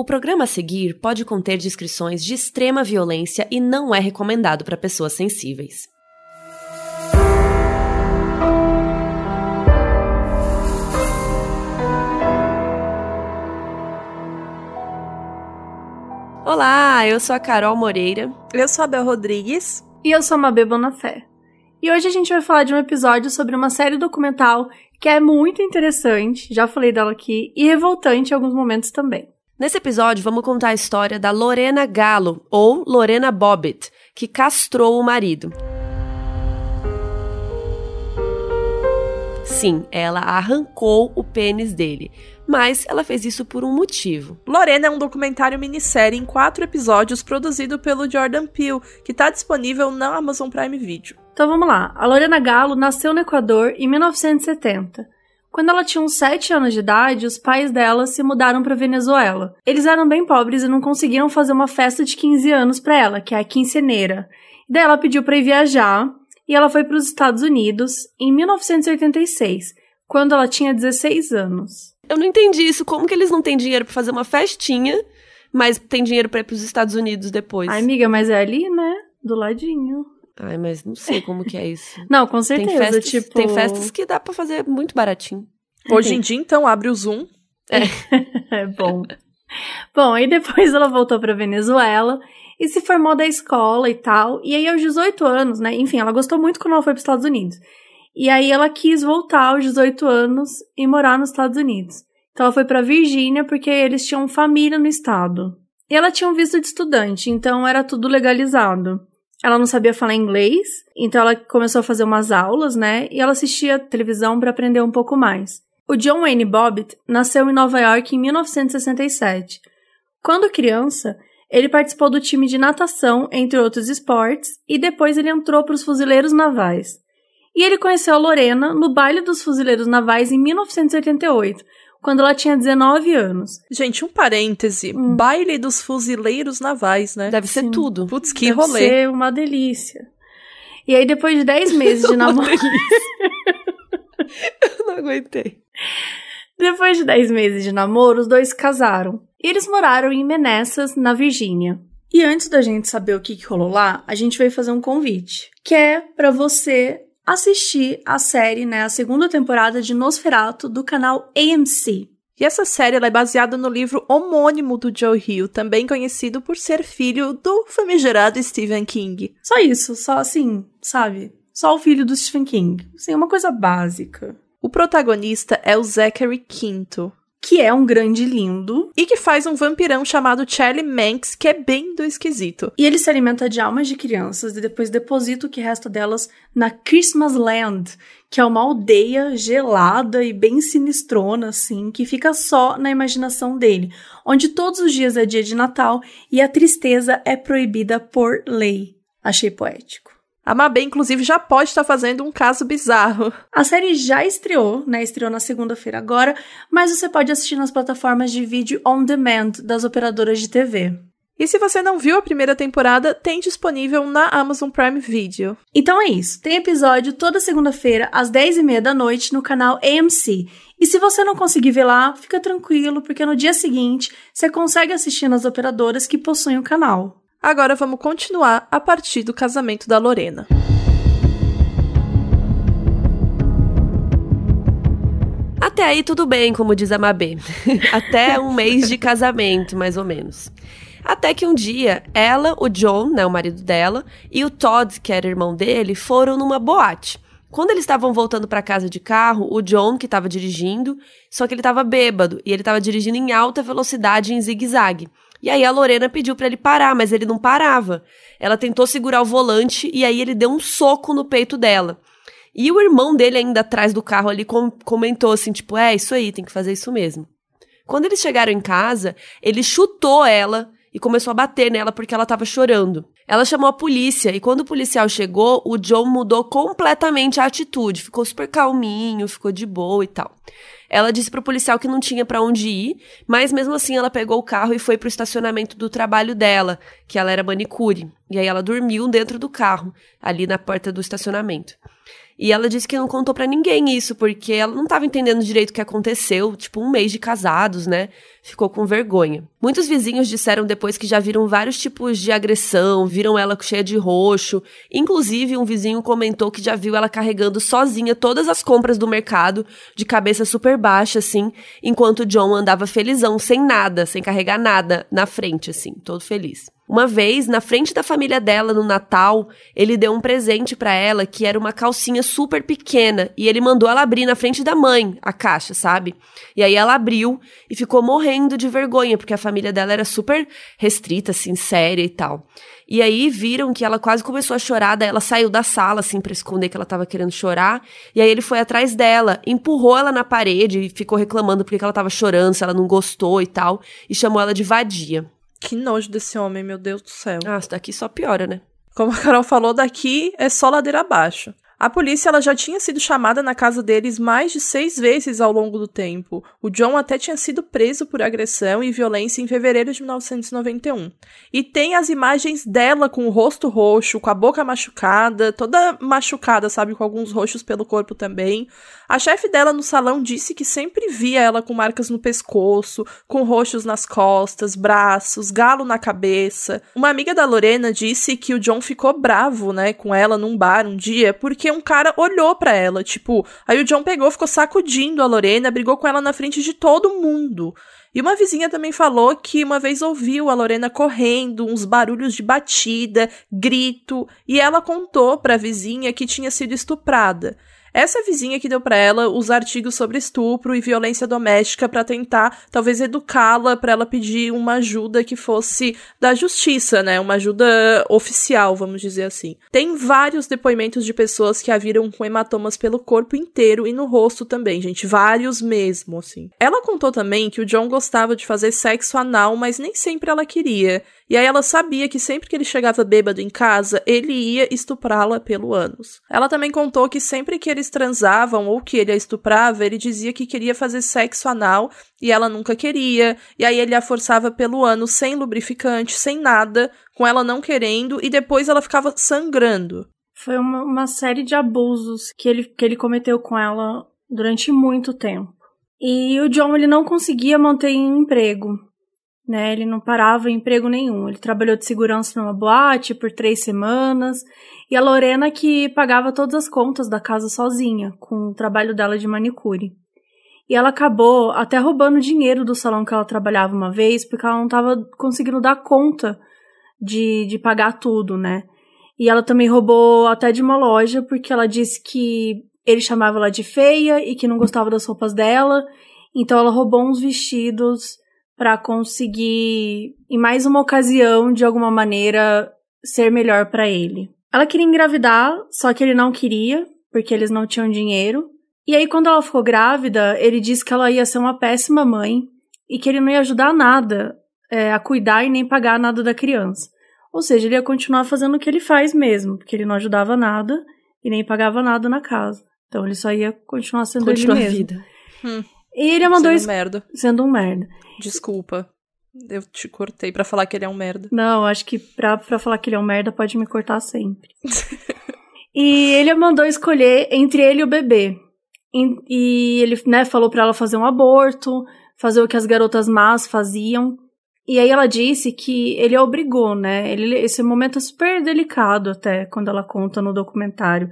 O programa a seguir pode conter descrições de extrema violência e não é recomendado para pessoas sensíveis. Olá, eu sou a Carol Moreira. Eu sou a Bel Rodrigues. E eu sou a Mabê Bonafé. E hoje a gente vai falar de um episódio sobre uma série documental que é muito interessante, já falei dela aqui, e revoltante em alguns momentos também. Nesse episódio, vamos contar a história da Lorena Galo, ou Lorena Bobbitt, que castrou o marido. Sim, ela arrancou o pênis dele, mas ela fez isso por um motivo. Lorena é um documentário minissérie em quatro episódios produzido pelo Jordan Peele, que está disponível na Amazon Prime Video. Então vamos lá. A Lorena Galo nasceu no Equador em 1970. Quando ela tinha uns 7 anos de idade, os pais dela se mudaram para Venezuela. Eles eram bem pobres e não conseguiam fazer uma festa de 15 anos para ela, que é a quinceneira. Daí ela pediu para ir viajar e ela foi para os Estados Unidos em 1986, quando ela tinha 16 anos. Eu não entendi isso. Como que eles não têm dinheiro para fazer uma festinha, mas tem dinheiro para ir para os Estados Unidos depois? Ai, amiga, mas é ali, né? Do ladinho. Ai, mas não sei como que é isso. não, com certeza. Tem festas, tipo... tem festas que dá para fazer muito baratinho. Hoje em dia, então, abre o Zoom. É, é bom. bom, aí depois ela voltou para Venezuela e se formou da escola e tal. E aí, aos 18 anos, né? Enfim, ela gostou muito quando ela foi para os Estados Unidos. E aí, ela quis voltar aos 18 anos e morar nos Estados Unidos. Então, ela foi para Virgínia porque eles tinham família no estado. E ela tinha um visto de estudante, então era tudo legalizado. Ela não sabia falar inglês, então ela começou a fazer umas aulas, né? E ela assistia televisão para aprender um pouco mais. O John Wayne Bobbitt nasceu em Nova York em 1967. Quando criança, ele participou do time de natação, entre outros esportes, e depois ele entrou para os fuzileiros navais. E ele conheceu a Lorena no baile dos fuzileiros navais em 1988, quando ela tinha 19 anos. Gente, um parêntese. Hum. Baile dos fuzileiros navais, né? Deve ser Sim. tudo. Putz, que Deve rolê. ser uma delícia. E aí, depois de 10 meses de namoro. Eu não aguentei. depois de 10 meses de namoro, os dois se casaram. E eles moraram em Menessas, na Virgínia. E antes da gente saber o que, que rolou lá, a gente veio fazer um convite, que é para você assistir a série, né, a segunda temporada de Nosferatu do canal AMC. E essa série é baseada no livro homônimo do Joe Hill, também conhecido por ser filho do famigerado Stephen King. Só isso, só assim, sabe? Só o filho do Stephen King. Assim, uma coisa básica. O protagonista é o Zachary Quinto. Que é um grande lindo. E que faz um vampirão chamado Charlie Manx, que é bem do esquisito. E ele se alimenta de almas de crianças e depois deposita o que resta delas na Christmas Land, que é uma aldeia gelada e bem sinistrona, assim, que fica só na imaginação dele, onde todos os dias é dia de Natal e a tristeza é proibida por lei. Achei poético. A Mabê, inclusive, já pode estar fazendo um caso bizarro. A série já estreou, né? Estreou na segunda-feira agora, mas você pode assistir nas plataformas de vídeo on demand das operadoras de TV. E se você não viu a primeira temporada, tem disponível na Amazon Prime Video. Então é isso. Tem episódio toda segunda-feira, às 10h30 da noite, no canal AMC. E se você não conseguir ver lá, fica tranquilo, porque no dia seguinte você consegue assistir nas operadoras que possuem o canal. Agora vamos continuar a partir do casamento da Lorena. Até aí tudo bem, como diz a Mabê. Até um mês de casamento, mais ou menos. Até que um dia, ela, o John, né, o marido dela, e o Todd, que era irmão dele, foram numa boate. Quando eles estavam voltando para casa de carro, o John, que estava dirigindo, só que ele estava bêbado e ele estava dirigindo em alta velocidade em zigue-zague. E aí a Lorena pediu para ele parar, mas ele não parava. Ela tentou segurar o volante e aí ele deu um soco no peito dela. E o irmão dele ainda atrás do carro ali com comentou assim, tipo, é, isso aí, tem que fazer isso mesmo. Quando eles chegaram em casa, ele chutou ela e começou a bater nela porque ela estava chorando. Ela chamou a polícia e quando o policial chegou, o John mudou completamente a atitude, ficou super calminho, ficou de boa e tal. Ela disse pro policial que não tinha para onde ir, mas mesmo assim ela pegou o carro e foi pro estacionamento do trabalho dela, que ela era manicure. E aí ela dormiu dentro do carro, ali na porta do estacionamento. E ela disse que não contou para ninguém isso, porque ela não estava entendendo direito o que aconteceu, tipo um mês de casados, né? Ficou com vergonha. Muitos vizinhos disseram depois que já viram vários tipos de agressão, viram ela cheia de roxo. Inclusive, um vizinho comentou que já viu ela carregando sozinha todas as compras do mercado, de cabeça super baixa, assim, enquanto John andava felizão, sem nada, sem carregar nada, na frente, assim, todo feliz. Uma vez, na frente da família dela no Natal, ele deu um presente para ela que era uma calcinha super pequena e ele mandou ela abrir na frente da mãe a caixa, sabe? E aí ela abriu e ficou morrendo de vergonha porque a família dela era super restrita, assim, séria e tal. E aí viram que ela quase começou a chorar, daí ela saiu da sala assim para esconder que ela tava querendo chorar. E aí ele foi atrás dela, empurrou ela na parede e ficou reclamando porque ela tava chorando, se ela não gostou e tal, e chamou ela de vadia. Que nojo desse homem, meu Deus do céu. Ah, daqui só piora, né? Como a Carol falou, daqui é só ladeira abaixo. A polícia ela já tinha sido chamada na casa deles mais de seis vezes ao longo do tempo. O John até tinha sido preso por agressão e violência em fevereiro de 1991. E tem as imagens dela com o rosto roxo, com a boca machucada, toda machucada, sabe, com alguns roxos pelo corpo também. A chefe dela no salão disse que sempre via ela com marcas no pescoço, com roxos nas costas, braços, galo na cabeça. Uma amiga da Lorena disse que o John ficou bravo, né, com ela num bar um dia, porque um cara olhou para ela, tipo, aí o John pegou, ficou sacudindo a Lorena, brigou com ela na frente de todo mundo. E uma vizinha também falou que uma vez ouviu a Lorena correndo, uns barulhos de batida, grito, e ela contou para a vizinha que tinha sido estuprada. Essa vizinha que deu para ela os artigos sobre estupro e violência doméstica para tentar, talvez, educá-la para ela pedir uma ajuda que fosse da justiça, né? Uma ajuda oficial, vamos dizer assim. Tem vários depoimentos de pessoas que a viram com hematomas pelo corpo inteiro e no rosto também, gente. Vários mesmo, assim. Ela contou também que o John gostava de fazer sexo anal, mas nem sempre ela queria. E aí ela sabia que sempre que ele chegava bêbado em casa, ele ia estuprá-la pelo ânus. Ela também contou que sempre que eles transavam ou que ele a estuprava, ele dizia que queria fazer sexo anal e ela nunca queria. E aí ele a forçava pelo ânus sem lubrificante, sem nada, com ela não querendo, e depois ela ficava sangrando. Foi uma, uma série de abusos que ele, que ele cometeu com ela durante muito tempo. E o John ele não conseguia manter um emprego né? Ele não parava em emprego nenhum. Ele trabalhou de segurança numa boate por três semanas. E a Lorena que pagava todas as contas da casa sozinha, com o trabalho dela de manicure. E ela acabou até roubando dinheiro do salão que ela trabalhava uma vez, porque ela não estava conseguindo dar conta de, de pagar tudo, né? E ela também roubou até de uma loja, porque ela disse que ele chamava ela de feia e que não gostava das roupas dela. Então ela roubou uns vestidos para conseguir, em mais uma ocasião, de alguma maneira, ser melhor para ele. Ela queria engravidar, só que ele não queria, porque eles não tinham dinheiro. E aí, quando ela ficou grávida, ele disse que ela ia ser uma péssima mãe e que ele não ia ajudar nada é, a cuidar e nem pagar nada da criança. Ou seja, ele ia continuar fazendo o que ele faz mesmo, porque ele não ajudava nada e nem pagava nada na casa. Então ele só ia continuar sendo Continua ele mesmo. A vida. Hum. E ele mandou sendo um merda. Sendo um merda. Desculpa. Eu te cortei para falar que ele é um merda. Não, acho que pra, pra falar que ele é um merda pode me cortar sempre. e ele mandou escolher entre ele e o bebê. E, e ele, né, falou para ela fazer um aborto, fazer o que as garotas más faziam. E aí ela disse que ele a obrigou, né? Ele, esse momento é super delicado até, quando ela conta no documentário.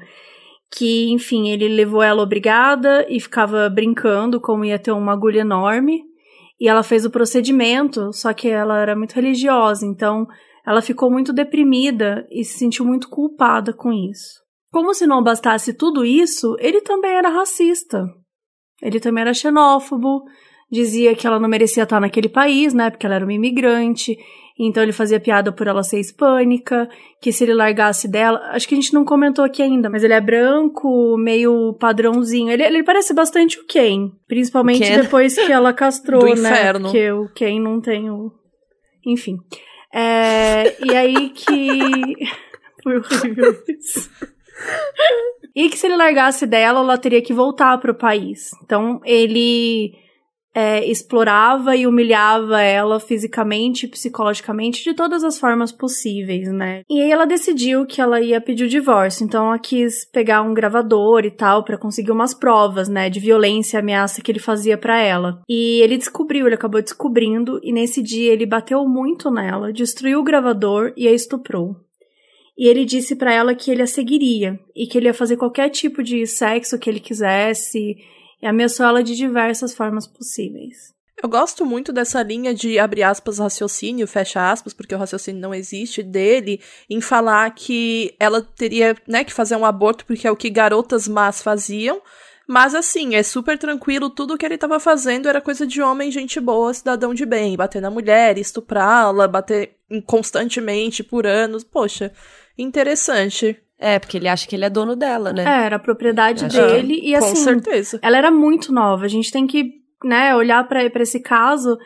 Que, enfim, ele levou ela obrigada e ficava brincando como ia ter uma agulha enorme. E ela fez o procedimento, só que ela era muito religiosa, então ela ficou muito deprimida e se sentiu muito culpada com isso. Como se não bastasse tudo isso, ele também era racista. Ele também era xenófobo, dizia que ela não merecia estar naquele país, né, porque ela era uma imigrante, então ele fazia piada por ela ser hispânica, que se ele largasse dela. Acho que a gente não comentou aqui ainda, mas ele é branco, meio padrãozinho. Ele, ele parece bastante o Ken. Principalmente Ken. depois que ela castrou, né? Inferno. Porque o Ken não tem o. Enfim. É, e aí que. Foi horrível isso. E que se ele largasse dela, ela teria que voltar para o país. Então ele é, explorava e humilhava ela fisicamente, psicologicamente, de todas as formas possíveis, né? E aí ela decidiu que ela ia pedir o divórcio, então ela quis pegar um gravador e tal para conseguir umas provas, né, de violência e ameaça que ele fazia para ela. E ele descobriu, ele acabou descobrindo e nesse dia ele bateu muito nela, destruiu o gravador e a estuprou. E ele disse para ela que ele a seguiria e que ele ia fazer qualquer tipo de sexo que ele quisesse e ameaçou ela de diversas formas possíveis. Eu gosto muito dessa linha de abre aspas raciocínio, fecha aspas, porque o raciocínio não existe dele, em falar que ela teria, né, que fazer um aborto porque é o que garotas más faziam. Mas assim, é super tranquilo, tudo que ele estava fazendo era coisa de homem, gente boa, cidadão de bem, bater na mulher, estuprá-la, bater constantemente por anos. Poxa, interessante. É, porque ele acha que ele é dono dela, né? É, era a propriedade dele. E assim, Com certeza. ela era muito nova. A gente tem que, né, olhar para esse caso.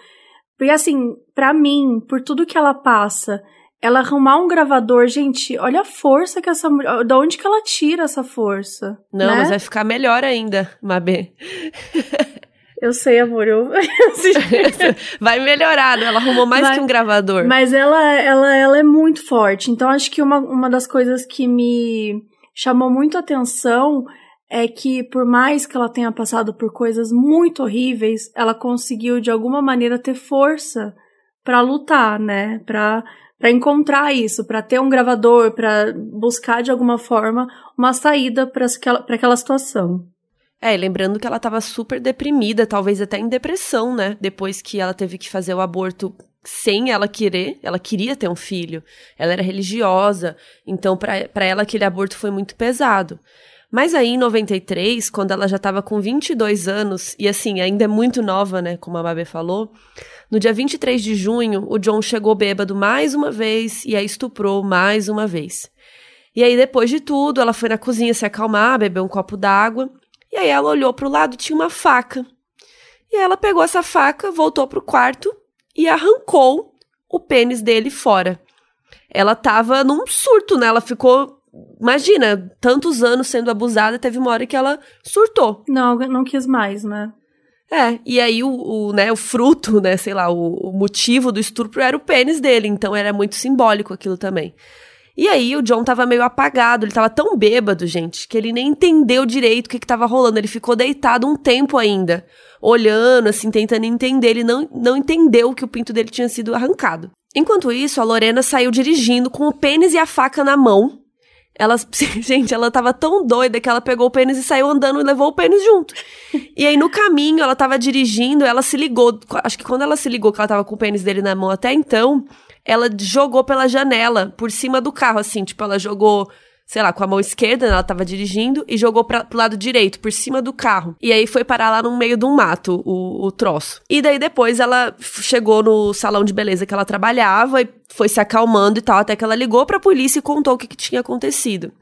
Porque assim, para mim, por tudo que ela passa, ela arrumar um gravador, gente, olha a força que essa mulher. Da onde que ela tira essa força? Não, né? mas vai ficar melhor ainda, Mabê. Eu sei, amor. Eu... vai melhorar, né? Ela arrumou mais Vai. que um gravador. Mas ela, ela, ela é muito forte. Então, acho que uma, uma das coisas que me chamou muito a atenção é que, por mais que ela tenha passado por coisas muito horríveis, ela conseguiu, de alguma maneira, ter força pra lutar, né? Pra, pra encontrar isso, pra ter um gravador, pra buscar, de alguma forma, uma saída pra aquela, pra aquela situação. É, lembrando que ela tava super deprimida, talvez até em depressão, né? Depois que ela teve que fazer o aborto sem ela querer, ela queria ter um filho, ela era religiosa, então pra ela aquele aborto foi muito pesado. Mas aí em 93, quando ela já tava com 22 anos, e assim, ainda é muito nova, né, como a Mabê falou, no dia 23 de junho, o John chegou bêbado mais uma vez e a estuprou mais uma vez. E aí, depois de tudo, ela foi na cozinha se acalmar, beber um copo d'água, e aí ela olhou pro lado e tinha uma faca. E aí ela pegou essa faca, voltou pro quarto e arrancou o pênis dele fora. Ela tava num surto, né? Ela ficou, imagina, tantos anos sendo abusada, teve uma hora que ela surtou. Não, não quis mais, né? É, e aí o, o, né, o fruto, né, sei lá, o, o motivo do estupro era o pênis dele, então era muito simbólico aquilo também. E aí o John tava meio apagado, ele tava tão bêbado, gente, que ele nem entendeu direito o que que tava rolando. Ele ficou deitado um tempo ainda, olhando, assim, tentando entender. Ele não, não entendeu que o pinto dele tinha sido arrancado. Enquanto isso, a Lorena saiu dirigindo com o pênis e a faca na mão. Ela, gente, ela tava tão doida que ela pegou o pênis e saiu andando e levou o pênis junto. E aí, no caminho, ela tava dirigindo, ela se ligou. Acho que quando ela se ligou que ela tava com o pênis dele na mão até então, ela jogou pela janela, por cima do carro, assim. Tipo, ela jogou, sei lá, com a mão esquerda, né, ela tava dirigindo, e jogou pra, pro lado direito, por cima do carro. E aí foi parar lá no meio de um mato, o, o troço. E daí depois ela chegou no salão de beleza que ela trabalhava e foi se acalmando e tal, até que ela ligou pra polícia e contou o que, que tinha acontecido.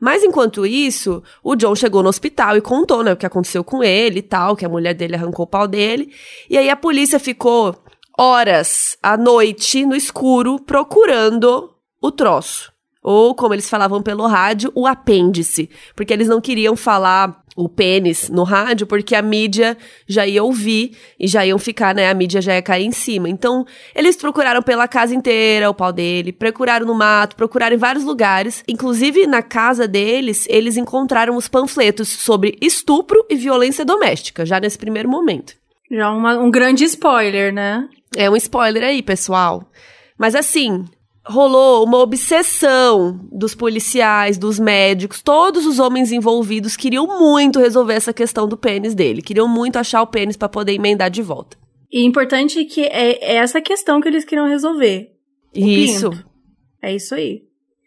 Mas enquanto isso, o John chegou no hospital e contou, né, o que aconteceu com ele e tal, que a mulher dele arrancou o pau dele. E aí a polícia ficou horas à noite no escuro procurando o troço. Ou, como eles falavam pelo rádio, o apêndice. Porque eles não queriam falar o pênis no rádio, porque a mídia já ia ouvir e já iam ficar, né? A mídia já ia cair em cima. Então, eles procuraram pela casa inteira o pau dele, procuraram no mato, procuraram em vários lugares. Inclusive, na casa deles, eles encontraram os panfletos sobre estupro e violência doméstica, já nesse primeiro momento. Já uma- um grande spoiler, né? É um spoiler aí, pessoal. Mas assim, rolou uma obsessão dos policiais, dos médicos, todos os homens envolvidos queriam muito resolver essa questão do pênis dele, queriam muito achar o pênis pra poder emendar de volta. E importante é que é, é essa questão que eles queriam resolver. Isso. pinto. É isso aí.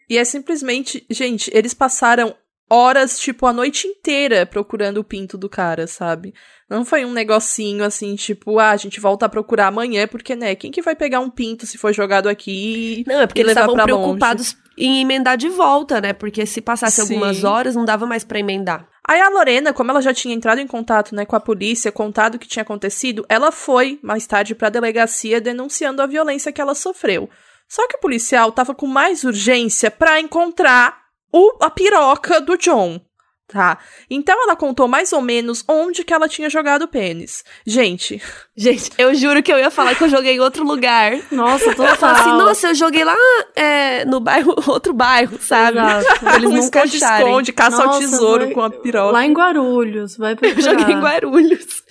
E é simplesmente, gente, eles passaram horas, tipo, a noite inteira procurando o pinto do cara, sabe? Não foi um negocinho assim, tipo, ah, a gente volta a procurar amanhã, porque, né, quem que vai pegar um pinto se for jogado aqui Não, é porque eles estavam pra longe? preocupados em emendar de volta, né? Porque se passasse Sim. algumas horas, não dava mais pra emendar. Aí a Lorena, como ela já tinha entrado em contato, né, com a polícia, contado o que tinha acontecido, ela foi mais tarde pra delegacia denunciando a violência que ela sofreu. Só que o policial tava com mais urgência pra encontrar o, a piroca do John. Tá. Então ela contou mais ou menos onde que ela tinha jogado o pênis. Gente. Gente, eu juro que eu ia falar que eu joguei em outro lugar. Nossa. Eu falo assim, nossa, eu joguei lá é, no bairro, outro bairro, sabe? Exato. Eles um nunca esconde, caça ao Nossa, tesouro foi- com a piroca. Lá em Guarulhos, vai Eu procurar. joguei em Guarulhos.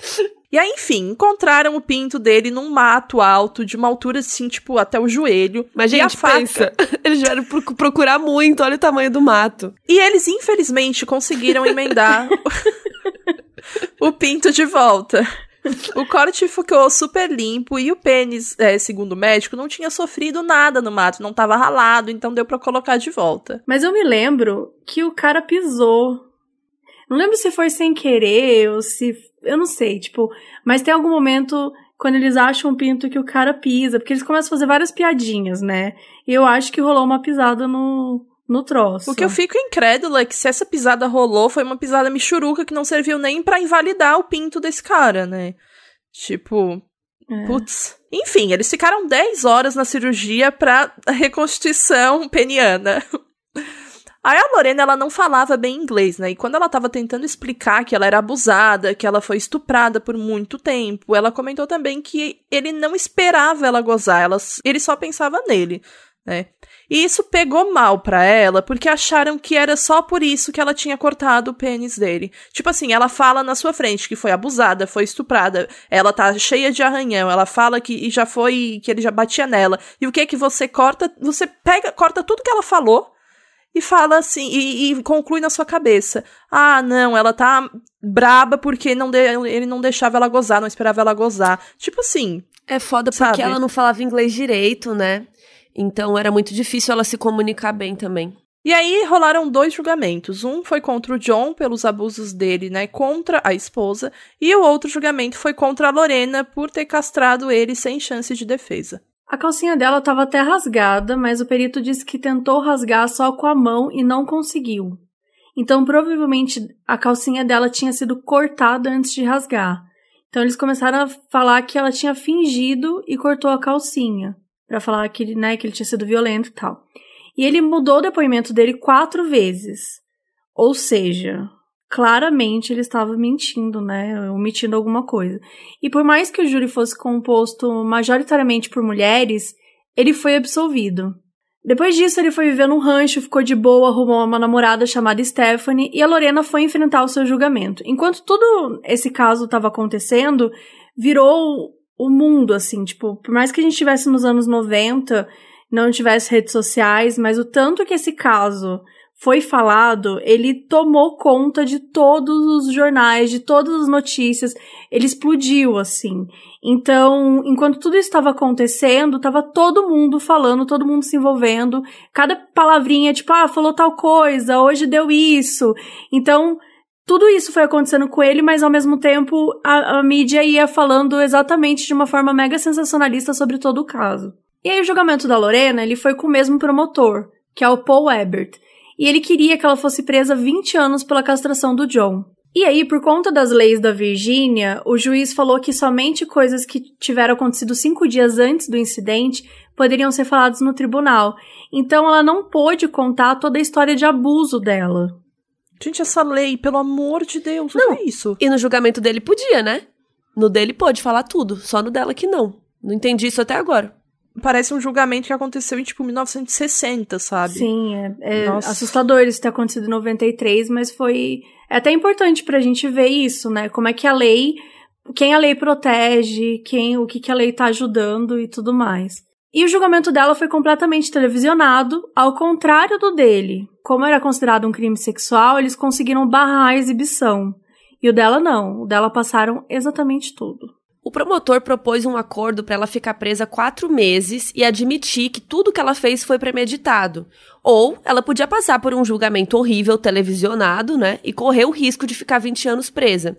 E aí, enfim, encontraram o pinto dele num mato alto, de uma altura assim, tipo, até o joelho. Mas, e a gente, faca. pensa. Eles vieram pro- procurar muito, olha o tamanho do mato. E eles, infelizmente, conseguiram emendar o pinto de volta. O corte ficou super limpo e o pênis, é, segundo o médico, não tinha sofrido nada no mato, não tava ralado, então deu pra colocar de volta. Mas eu me lembro que o cara pisou. Não lembro se foi sem querer ou se. Eu não sei, tipo. Mas tem algum momento quando eles acham um pinto que o cara pisa, porque eles começam a fazer várias piadinhas, né? E eu acho que rolou uma pisada no, no troço. O que eu fico incrédula é que se essa pisada rolou, foi uma pisada michuruca que não serviu nem pra invalidar o pinto desse cara, né? Tipo, É. Putz. Enfim, eles ficaram 10 horas na cirurgia pra reconstituição peniana. Aí a Lorena, ela não falava bem inglês, né? E quando ela tava tentando explicar que ela era abusada, que ela foi estuprada por muito tempo, ela comentou também que ele não esperava ela gozar, ela, ele só pensava nele, né? E isso pegou mal pra ela, porque acharam que era só por isso que ela tinha cortado o pênis dele. Tipo assim, ela fala na sua frente que foi abusada, foi estuprada, ela tá cheia de arranhão, ela fala que já foi, que ele já batia nela. E o que que você corta? Você pega, corta tudo que ela falou e fala assim, e, e conclui na sua cabeça. Ah, não, ela tá braba porque não de- ele não deixava ela gozar, não esperava ela gozar. Tipo assim, É foda porque Sabe? ela não falava inglês direito, né? Então era muito difícil ela se comunicar bem também. E aí rolaram dois julgamentos. Um foi contra o John pelos abusos dele, né, contra a esposa, e o outro julgamento foi contra a Lorena por ter castrado ele sem chance de defesa. A calcinha dela estava até rasgada, mas o perito disse que tentou rasgar só com a mão e não conseguiu. Então, provavelmente, a calcinha dela tinha sido cortada antes de rasgar. Então, eles começaram a falar que ela tinha fingido e cortou a calcinha. Pra falar que, né, que ele tinha sido violento e tal. E ele mudou o depoimento dele quatro vezes. Ou seja, claramente ele estava mentindo, né? Omitindo alguma coisa. E por mais que o júri fosse composto majoritariamente por mulheres, ele foi absolvido. Depois disso, ele foi viver num rancho, ficou de boa, arrumou uma namorada chamada Stephanie e a Lorena foi enfrentar o seu julgamento. Enquanto todo esse caso estava acontecendo, virou o mundo, assim, tipo, por mais que a gente estivesse nos anos 90, não tivesse redes sociais, mas o tanto que esse caso foi falado, ele tomou conta de todos os jornais, de todas as notícias, ele explodiu, assim. Então, enquanto tudo isso estava acontecendo, tava todo mundo falando, todo mundo se envolvendo, cada palavrinha, tipo, ah, falou tal coisa, hoje deu isso. Então, tudo isso foi acontecendo com ele, mas ao mesmo tempo a, a mídia ia falando exatamente de uma forma mega sensacionalista sobre todo o caso. E aí o julgamento da Lorena, ele foi com o mesmo promotor, que é o Paul Ebert. E ele queria que ela fosse presa 20 anos pela castração do John. E aí, por conta das leis da Virgínia, o juiz falou que somente coisas que tiveram acontecido cinco dias antes do incidente poderiam ser faladas no tribunal. Então ela não pôde contar toda a história de abuso dela. Gente, essa lei, pelo amor de Deus, o Não. que é isso? E no julgamento dele podia, né? No dele pode falar tudo, só no dela que não. Não entendi isso até agora. Parece um julgamento que aconteceu em, tipo, 1960, sabe? Sim, é, é assustador isso ter acontecido em 93, mas foi. É até importante pra gente ver isso, né? Como é que a lei. Quem a lei protege, quem, o que, que a lei tá ajudando e tudo mais. E o julgamento dela foi completamente televisionado, ao contrário do dele. Como era considerado um crime sexual, eles conseguiram barrar a exibição. E o dela não. O dela passaram exatamente tudo. O promotor propôs um acordo para ela ficar presa quatro meses e admitir que tudo que ela fez foi premeditado. Ou ela podia passar por um julgamento horrível televisionado, né? E correr o risco de ficar 20 anos presa.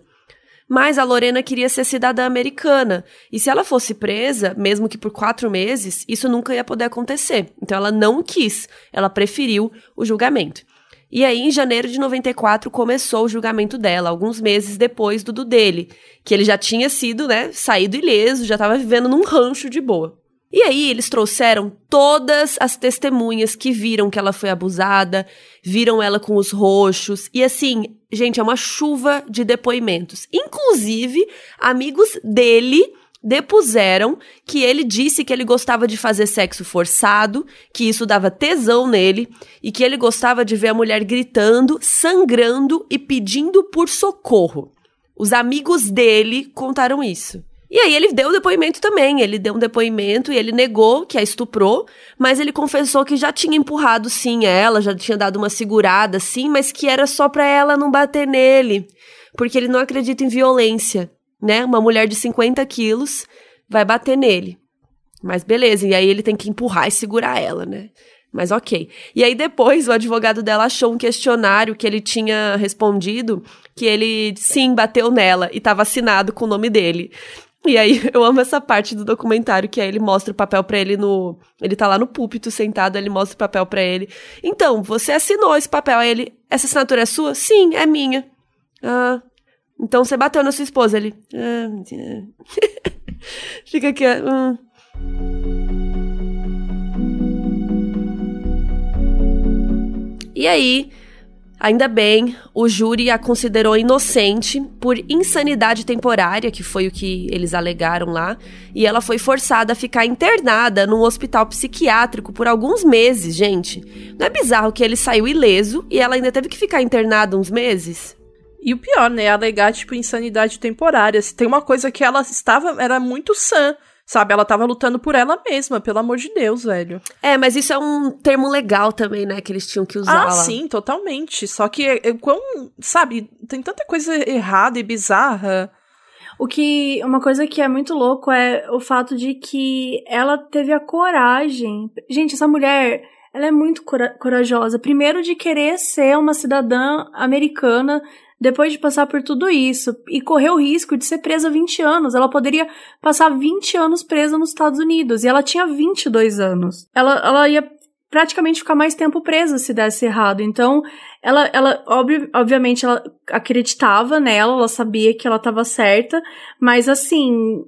Mas a Lorena queria ser cidadã americana. E se ela fosse presa, mesmo que por quatro meses, isso nunca ia poder acontecer. Então ela não quis, ela preferiu o julgamento. E aí, em janeiro de 94, começou o julgamento dela, alguns meses depois do do dele, que ele já tinha sido, né, saído ileso, já estava vivendo num rancho de boa. E aí eles trouxeram todas as testemunhas que viram que ela foi abusada, viram ela com os roxos, e assim, gente, é uma chuva de depoimentos. Inclusive, amigos dele depuseram que ele disse que ele gostava de fazer sexo forçado, que isso dava tesão nele e que ele gostava de ver a mulher gritando, sangrando e pedindo por socorro. Os amigos dele contaram isso. E aí ele deu o depoimento também. Ele deu um depoimento e ele negou que a estuprou, mas ele confessou que já tinha empurrado sim ela, já tinha dado uma segurada sim, mas que era só pra ela não bater nele, porque ele não acredita em violência, né? Uma mulher de 50 quilos vai bater nele. Mas beleza, e aí ele tem que empurrar e segurar ela, né? Mas ok. E aí depois o advogado dela achou um questionário que ele tinha respondido que ele sim bateu nela e estava assinado com o nome dele. E aí, eu amo essa parte do documentário que aí ele mostra o papel para ele no. Ele tá lá no púlpito sentado, ele mostra o papel para ele. Então, você assinou esse papel. Aí ele. Essa assinatura é sua? Sim, é minha. Ah. Então você bateu na sua esposa. Ele. Fica aqui. Hum. E aí, Ainda bem, o júri a considerou inocente por insanidade temporária, que foi o que eles alegaram lá, e ela foi forçada a ficar internada num hospital psiquiátrico por alguns meses, gente. Não é bizarro que ele saiu ileso e ela ainda teve que ficar internada uns meses? E o pior, né, alegar, tipo, insanidade temporária. Se tem uma coisa que ela estava, era muito sã. Sabe, ela tava lutando por ela mesma, pelo amor de Deus, velho. É, mas isso é um termo legal também, né, que eles tinham que usar ah, lá. sim, totalmente. Só que, é, é, quão, sabe, tem tanta coisa errada e bizarra. O que, uma coisa que é muito louco é o fato de que ela teve a coragem. Gente, essa mulher, ela é muito cora corajosa. Primeiro de querer ser uma cidadã americana depois de passar por tudo isso e correr o risco de ser presa 20 anos. Ela poderia passar 20 anos presa nos Estados Unidos e ela tinha 22 anos. Ela, ela ia praticamente ficar mais tempo presa se desse errado. Então, ela, ela obvi obviamente, ela acreditava nela, ela sabia que ela estava certa, mas assim,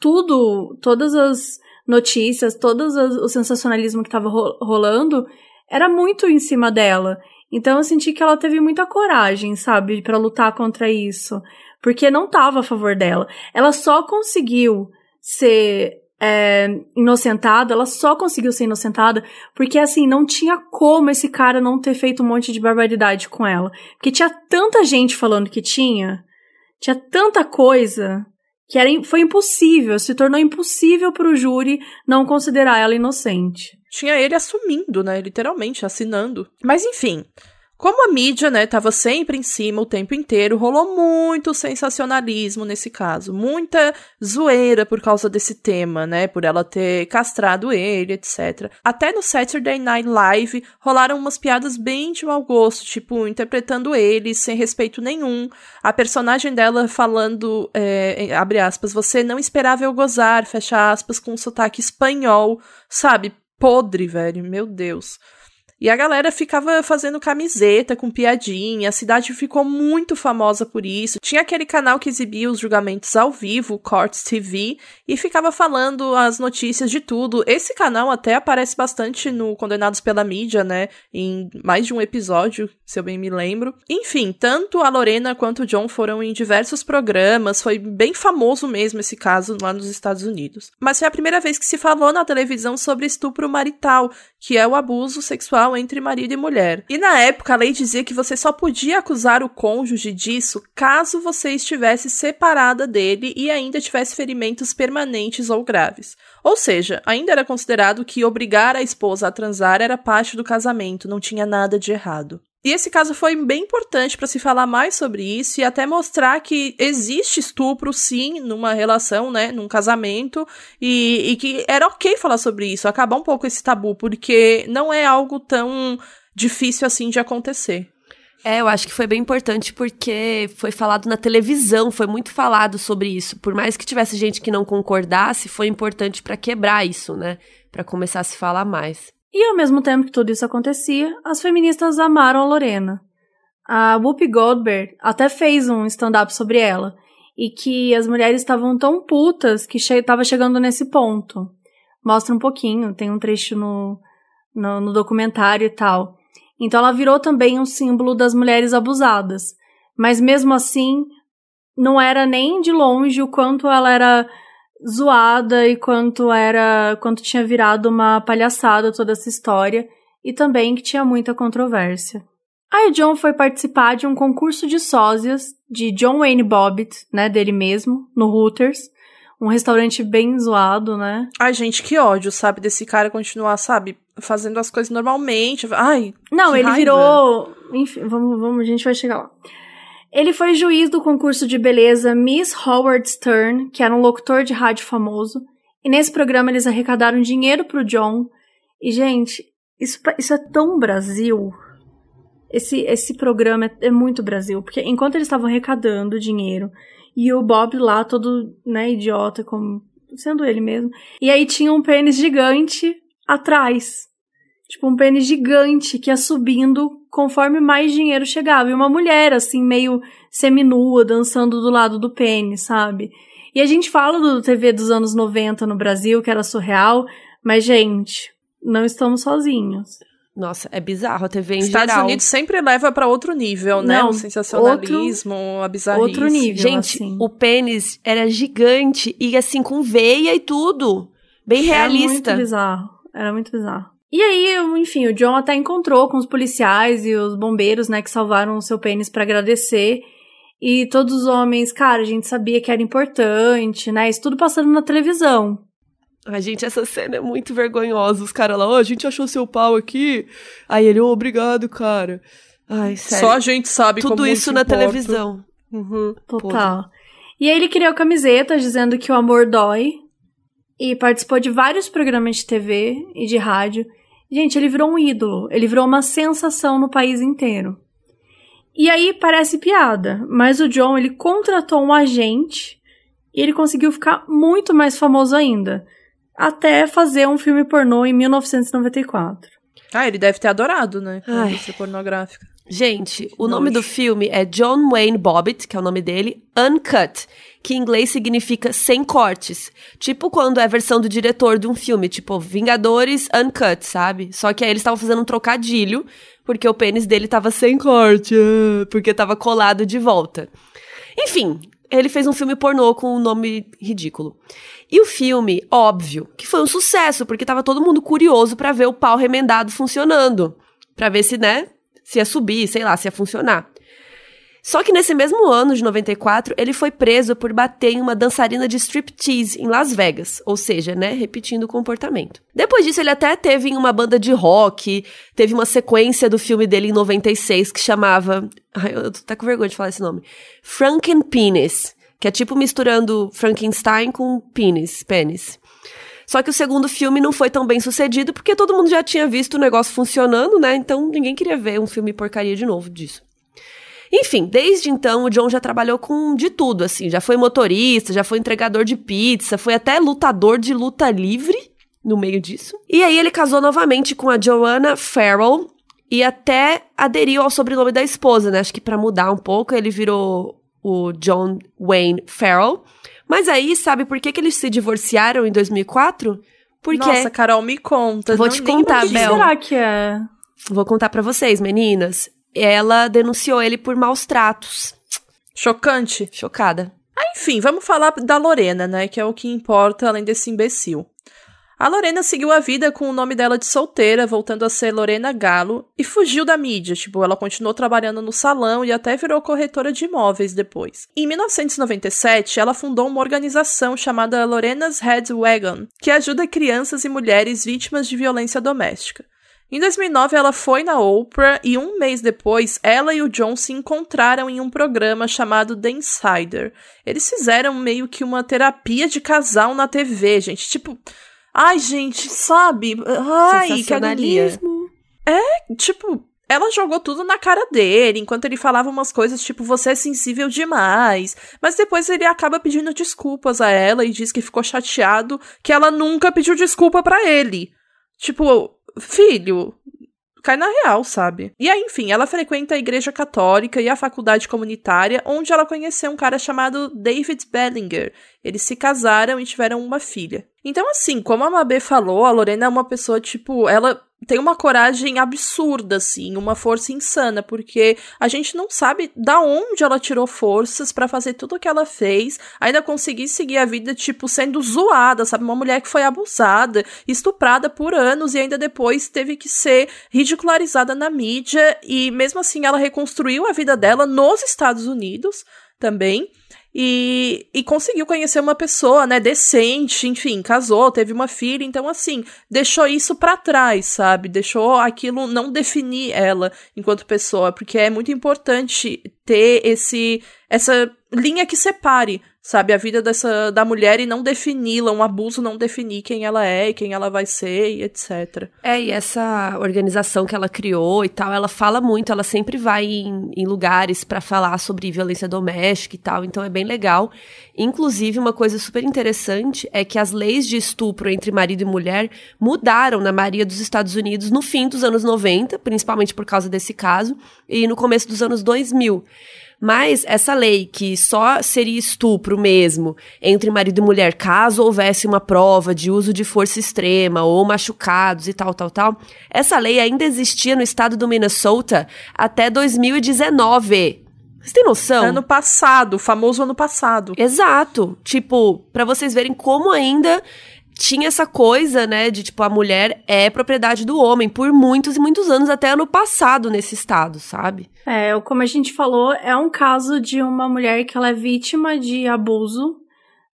tudo, todas as notícias, todo o sensacionalismo que estava rolando era muito em cima dela. Então eu senti que ela teve muita coragem, sabe, para lutar contra isso, porque não tava a favor dela. Ela só conseguiu ser é, inocentada, ela só conseguiu ser inocentada porque, assim, não tinha como esse cara não ter feito um monte de barbaridade com ela. Porque tinha tanta gente falando que tinha, tinha tanta coisa que era, foi impossível, se tornou impossível para o júri não considerar ela inocente tinha ele assumindo, né? Literalmente, assinando. Mas enfim. Como a mídia, né, tava sempre em cima o tempo inteiro, rolou muito sensacionalismo nesse caso, muita zoeira por causa desse tema, né, por ela ter castrado ele, etc. Até no Saturday Night Live rolaram umas piadas bem de mau gosto, tipo, interpretando ele sem respeito nenhum, a personagem dela falando, é, abre aspas, você não esperava eu gozar, fecha aspas, com um sotaque espanhol, sabe? Podre, velho. Meu Deus. E a galera ficava fazendo camiseta com piadinha, a cidade ficou muito famosa por isso. Tinha aquele canal que exibia os julgamentos ao vivo, Courts TV, e ficava falando as notícias de tudo. Esse canal até aparece bastante no Condenados pela Mídia, né? Em mais de um episódio, se eu bem me lembro. Enfim, tanto a Lorena quanto o John foram em diversos programas, foi bem famoso mesmo esse caso lá nos Estados Unidos. Mas foi a primeira vez que se falou na televisão sobre estupro marital, que é o abuso sexual entre marido e mulher. E na época a lei dizia que você só podia acusar o cônjuge disso caso você estivesse separada dele e ainda tivesse ferimentos permanentes ou graves. Ou seja, ainda era considerado que obrigar a esposa a transar era parte do casamento, não tinha nada de errado. E esse caso foi bem importante para se falar mais sobre isso e até mostrar que existe estupro, sim, numa relação, né, num casamento, e, e que era ok falar sobre isso, acabar um pouco esse tabu, porque não é algo tão difícil assim de acontecer. É, eu acho que foi bem importante porque foi falado na televisão, foi muito falado sobre isso. Por mais que tivesse gente que não concordasse, foi importante para quebrar isso, né? Para começar a se falar mais. E ao mesmo tempo que tudo isso acontecia, as feministas amaram a Lorena. A Whoopi Goldberg até fez um stand-up sobre ela, e que as mulheres estavam tão putas que estava che chegando nesse ponto. Mostra um pouquinho, tem um trecho no, no, no documentário e tal. Então ela virou também um símbolo das mulheres abusadas. Mas mesmo assim, não era nem de longe o quanto ela era zoada e quanto era quanto tinha virado uma palhaçada toda essa história e também que tinha muita controvérsia. Aí John foi participar de um concurso de sósias de John Wayne Bobbitt, né, dele mesmo, no Hooters, um restaurante bem zoado, né? Ai, gente, que ódio, sabe, desse cara continuar, sabe, fazendo as coisas normalmente. Ai. Não, ele raiva. virou, enfim, vamos, vamos, a gente vai chegar lá. Ele foi juiz do concurso de beleza Miss Howard Stern, que era um locutor de rádio famoso. E nesse programa eles arrecadaram dinheiro pro John. E, gente, isso, isso é tão Brasil. Esse, esse programa é, é muito Brasil. Porque enquanto eles estavam arrecadando dinheiro, e o Bob lá todo, né, idiota, como sendo ele mesmo. E aí tinha um pênis gigante atrás. Tipo, um pênis gigante que ia subindo conforme mais dinheiro chegava. E uma mulher, assim, meio seminua, dançando do lado do pênis, sabe? E a gente fala do TV dos anos 90 no Brasil, que era surreal, mas, gente, não estamos sozinhos. Nossa, é bizarro a TV em Estados geral. Unidos sempre leva pra outro nível, né? Não, o sensacionalismo, a bizarrice. outro nível. Gente, assim. o pênis era gigante e assim, com veia e tudo. Bem realista. Era muito bizarro. Era muito bizarro. E aí, enfim, o John até encontrou com os policiais e os bombeiros, né, que salvaram o seu pênis para agradecer. E todos os homens, cara, a gente sabia que era importante, né? Isso tudo passando na televisão. Ai, gente, essa cena é muito vergonhosa. Os caras lá, ó, a gente achou seu pau aqui. Aí ele, ô, obrigado, cara. Ai, sério. Só a gente sabe Tudo como isso na importa. televisão. Uhum. Total. E aí ele criou camisetas dizendo que o amor dói. E participou de vários programas de TV e de rádio. Gente, ele virou um ídolo. Ele virou uma sensação no país inteiro. E aí parece piada, mas o John ele contratou um agente e ele conseguiu ficar muito mais famoso ainda. Até fazer um filme pornô em 1994. Ah, ele deve ter adorado, né? A indústria pornográfica. Gente, o nome do filme é John Wayne Bobbitt, que é o nome dele, Uncut, que em inglês significa sem cortes. Tipo quando é a versão do diretor de um filme, tipo Vingadores Uncut, sabe? Só que aí eles estavam fazendo um trocadilho, porque o pênis dele tava sem corte, ah, porque tava colado de volta. Enfim, ele fez um filme pornô com um nome ridículo. E o filme, óbvio, que foi um sucesso, porque tava todo mundo curioso pra ver o pau remendado funcionando. Pra ver se, né, se ia subir, sei lá, se ia funcionar. Só que nesse mesmo ano de 94, ele foi preso por bater em uma dançarina de striptease em Las Vegas, ou seja, né, repetindo o comportamento. Depois disso, ele até teve em uma banda de rock, teve uma sequência do filme dele em 96 que chamava, ai, eu tô até com vergonha de falar esse nome, Frankenpenis, que é tipo misturando Frankenstein com penis, pênis. Só que o segundo filme não foi tão bem sucedido porque todo mundo já tinha visto o negócio funcionando, né? Então ninguém queria ver um filme porcaria de novo disso. Enfim, desde então o John já trabalhou com de tudo, assim. Já foi motorista, já foi entregador de pizza, foi até lutador de luta livre no meio disso. E aí ele casou novamente com a Joanna Farrell e até aderiu ao sobrenome da esposa, né? Acho que pra mudar um pouco ele virou o John Wayne Farrell. Mas aí, sabe por que, que eles se divorciaram em 2004? Porque Nossa, Carol, me conta. Vou Não- te contar. Bel. será que é? Vou contar pra vocês, meninas. Ela denunciou ele por maus tratos. Chocante. Chocada. Enfim, vamos falar da Lorena, né? Que é o que importa além desse imbecil. A Lorena seguiu a vida com o nome dela de solteira, voltando a ser Lorena Galo, e fugiu da mídia. Tipo, ela continuou trabalhando no salão e até virou corretora de imóveis depois. Em 1997, ela fundou uma organização chamada Lorena's Head Wagon, que ajuda crianças e mulheres vítimas de violência doméstica. Em 2009, ela foi na Oprah e um mês depois, ela e o John se encontraram em um programa chamado The Insider. Eles fizeram meio que uma terapia de casal na TV, gente. Tipo, ai, gente, sabe? Ai, que agonismo. É, tipo, ela jogou tudo na cara dele, enquanto ele falava umas coisas tipo, você é sensível demais. Mas depois ele acaba pedindo desculpas a ela e diz que ficou chateado que ela nunca pediu desculpa pra ele. Tipo, filho, cai na real, sabe? E aí, enfim, ela frequenta a igreja católica e a faculdade comunitária, onde ela conheceu um cara chamado David Bellinger. Eles se casaram e tiveram uma filha. Então, assim, como a Mabê falou, a Lorena é uma pessoa, tipo, ela tem uma coragem absurda, assim, uma força insana, porque a gente não sabe da onde ela tirou forças para fazer tudo o que ela fez, ainda conseguir seguir a vida, tipo, sendo zoada, sabe? Uma mulher que foi abusada, estuprada por anos e ainda depois teve que ser ridicularizada na mídia, e mesmo assim ela reconstruiu a vida dela nos Estados Unidos também. E, e conseguiu conhecer uma pessoa, né, decente, enfim, casou, teve uma filha, então assim, deixou isso para trás, sabe? Deixou aquilo não definir ela enquanto pessoa, porque é muito importante ter esse essa linha que separe sabe, a vida dessa da mulher e não defini-la, um abuso não definir quem ela é e quem ela vai ser e etc. É, e essa organização que ela criou e tal, ela fala muito, ela sempre vai em, em lugares para falar sobre violência doméstica e tal, então é bem legal. Inclusive, uma coisa super interessante é que as leis de estupro entre marido e mulher mudaram na maioria dos Estados Unidos no fim dos anos 90, principalmente por causa desse caso, e no começo dos anos 2000. Mas essa lei que só seria estupro mesmo entre marido e mulher caso houvesse uma prova de uso de força extrema ou machucados e tal, tal, tal, essa lei ainda existia no estado do Minnesota até 2019. Vocês têm noção? Ano passado, famoso ano passado. Exato. Tipo, para vocês verem como ainda tinha essa coisa, né, de tipo, a mulher é propriedade do homem por muitos e muitos anos, até ano passado nesse estado, sabe? É, como a gente falou, é um caso de uma mulher que ela é vítima de abuso,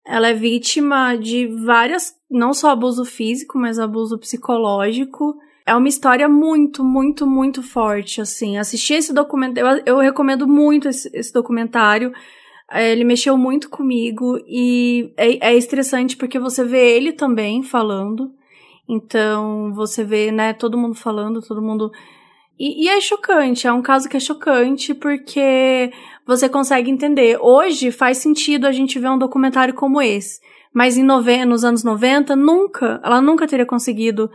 ela é vítima de várias, não só abuso físico, mas abuso psicológico. É uma história muito, muito, muito forte, assim. Assistir esse documentário, eu, eu recomendo muito esse, esse documentário, ele mexeu muito comigo e é, é estressante porque você vê ele também falando. Então, você vê, né, todo mundo falando, todo mundo. E, e, é chocante, é um caso que é chocante porque você consegue entender. Hoje faz sentido a gente ver um documentário como esse. Mas em nove... nos anos 90, nunca, ela nunca teria conseguido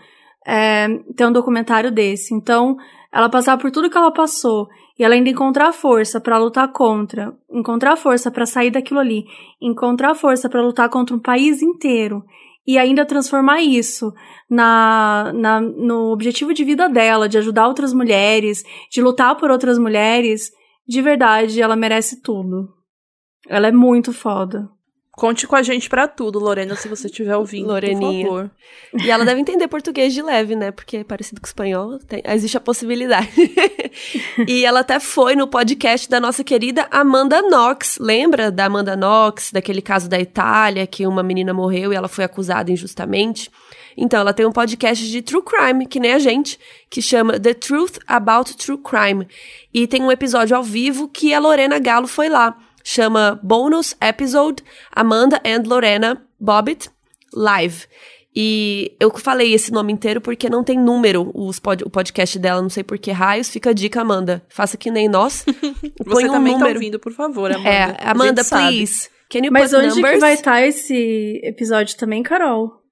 é, ter um documentário desse. Então, ela passar por tudo que ela passou e ela ainda encontrar força para lutar contra, encontrar força para sair daquilo ali, encontrar força para lutar contra um país inteiro e ainda transformar isso na, na, no objetivo de vida dela, de ajudar outras mulheres, de lutar por outras mulheres, de verdade, ela merece tudo. Ela é muito foda. Conte com a gente para tudo, Lorena, se você estiver ouvindo, Loreninha. por favor. E ela deve entender português de leve, né? Porque é parecido com espanhol, tem, existe a possibilidade. e ela até foi no podcast da nossa querida Amanda Knox. Lembra da Amanda Knox, daquele caso da Itália, que uma menina morreu e ela foi acusada injustamente? Então, ela tem um podcast de true crime, que nem a gente, que chama The Truth About True Crime. E tem um episódio ao vivo que a Lorena Galo foi lá chama Bonus Episode Amanda and Lorena Bobbitt Live. E eu falei esse nome inteiro porque não tem número os pod, o podcast dela, não sei por que raios. Fica a dica, Amanda. Faça que nem nós. Você um também tá número. tá ouvindo, por favor, Amanda. É, Amanda, please. Can you Mas onde numbers? que vai estar tá esse episódio também, Carol?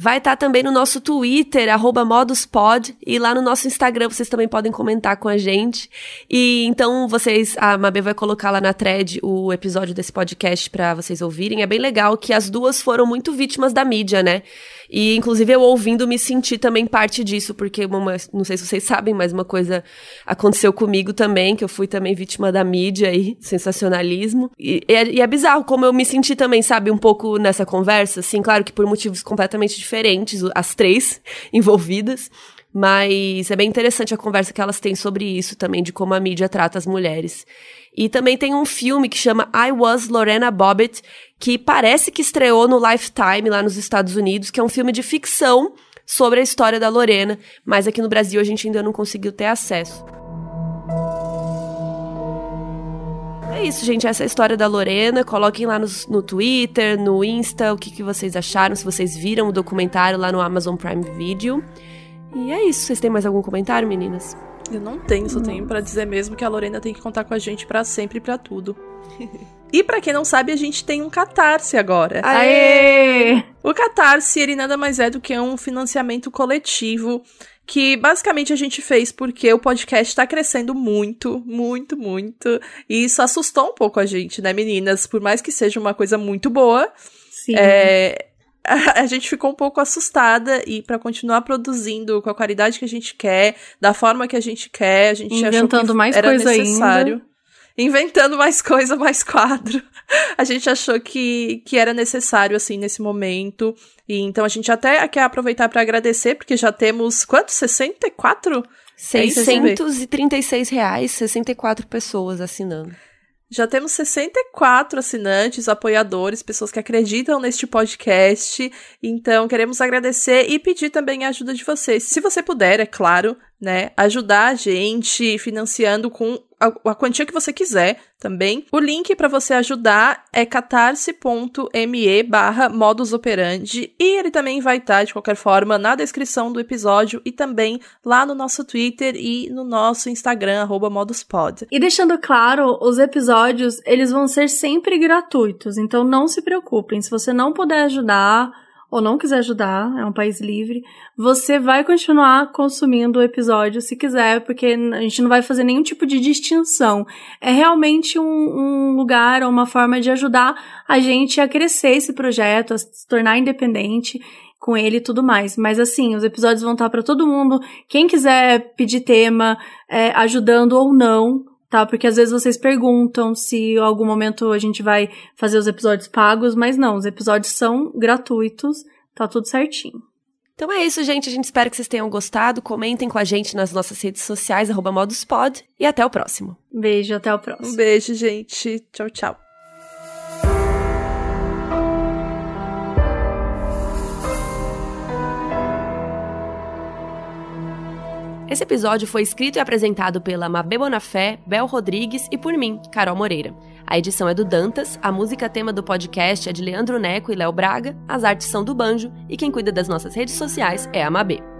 Vai estar tá também no nosso Twitter, moduspod, e lá no nosso Instagram vocês também podem comentar com a gente. E então vocês, a Mabê vai colocar lá na thread o episódio desse podcast para vocês ouvirem. É bem legal que as duas foram muito vítimas da mídia, né? E, inclusive, eu ouvindo me senti também parte disso, porque, uma, não sei se vocês sabem, mas uma coisa aconteceu comigo também, que eu fui também vítima da mídia e sensacionalismo. E, e, é, e é bizarro como eu me senti também, sabe, um pouco nessa conversa, assim, claro que por motivos completamente diferentes, as três envolvidas. Mas é bem interessante a conversa que elas têm sobre isso também, de como a mídia trata as mulheres. E também tem um filme que chama I Was Lorena Bobbitt, que parece que estreou no Lifetime lá nos Estados Unidos, que é um filme de ficção sobre a história da Lorena, mas aqui no Brasil a gente ainda não conseguiu ter acesso. É isso, gente. Essa é a história da Lorena. Coloquem lá no, no Twitter, no Insta, o que, que vocês acharam, se vocês viram o documentário lá no Amazon Prime Video. E é isso. Vocês têm mais algum comentário, meninas? Eu não tenho, só tenho para dizer mesmo que a Lorena tem que contar com a gente para sempre e pra tudo. E para quem não sabe, a gente tem um Catarse agora. Aê! O Catarse, ele nada mais é do que um financiamento coletivo que basicamente a gente fez porque o podcast tá crescendo muito, muito, muito. E isso assustou um pouco a gente, né, meninas? Por mais que seja uma coisa muito boa, Sim. é, a, a gente ficou um pouco assustada e para continuar produzindo com a qualidade que a gente quer, da forma que a gente quer, a gente Inventando achou que mais era coisa necessário. ainda. Inventando mais coisa, mais quadro. A gente achou que, que era necessário, assim, nesse momento. E então a gente até quer aproveitar para agradecer, porque já temos quantos? 64? É isso, 636 reais, 64 pessoas assinando. Já temos 64 assinantes, apoiadores, pessoas que acreditam neste podcast. Então, queremos agradecer e pedir também a ajuda de vocês. Se você puder, é claro, né, ajudar a gente financiando com a, a quantia que você quiser também. O link para você ajudar é catarse.me barra modus operandi e ele também vai estar, de qualquer forma, na descrição do episódio e também lá no nosso Twitter e no nosso Instagram, arroba moduspod. E deixando claro, os episódios, eles vão ser sempre gratuitos, então não se preocupem. Se você não puder ajudar ou não quiser ajudar, é um país livre, você vai continuar consumindo o episódio se quiser, porque a gente não vai fazer nenhum tipo de distinção. É realmente um, um lugar, uma forma de ajudar a gente a crescer esse projeto, a se tornar independente com ele e tudo mais. Mas assim, os episódios vão estar para todo mundo. Quem quiser pedir tema, é, ajudando ou não, tá? Porque às vezes vocês perguntam se em algum momento a gente vai fazer os episódios pagos, mas não, os episódios são gratuitos, tá tudo certinho. Então é isso, gente. A gente espera que vocês tenham gostado. Comentem com a gente nas nossas redes sociais, arroba moduspod. E até o próximo. Beijo, até o próximo. Um beijo, gente. Tchau, tchau. Esse episódio foi escrito e apresentado pela Mabê Bonafé, Bel Rodrigues e por mim, Carol Moreira. A edição é do Dantas, a música tema do podcast é de Leandro Neco e Léo Braga, as artes são do Banjo e quem cuida das nossas redes sociais é a Mabê.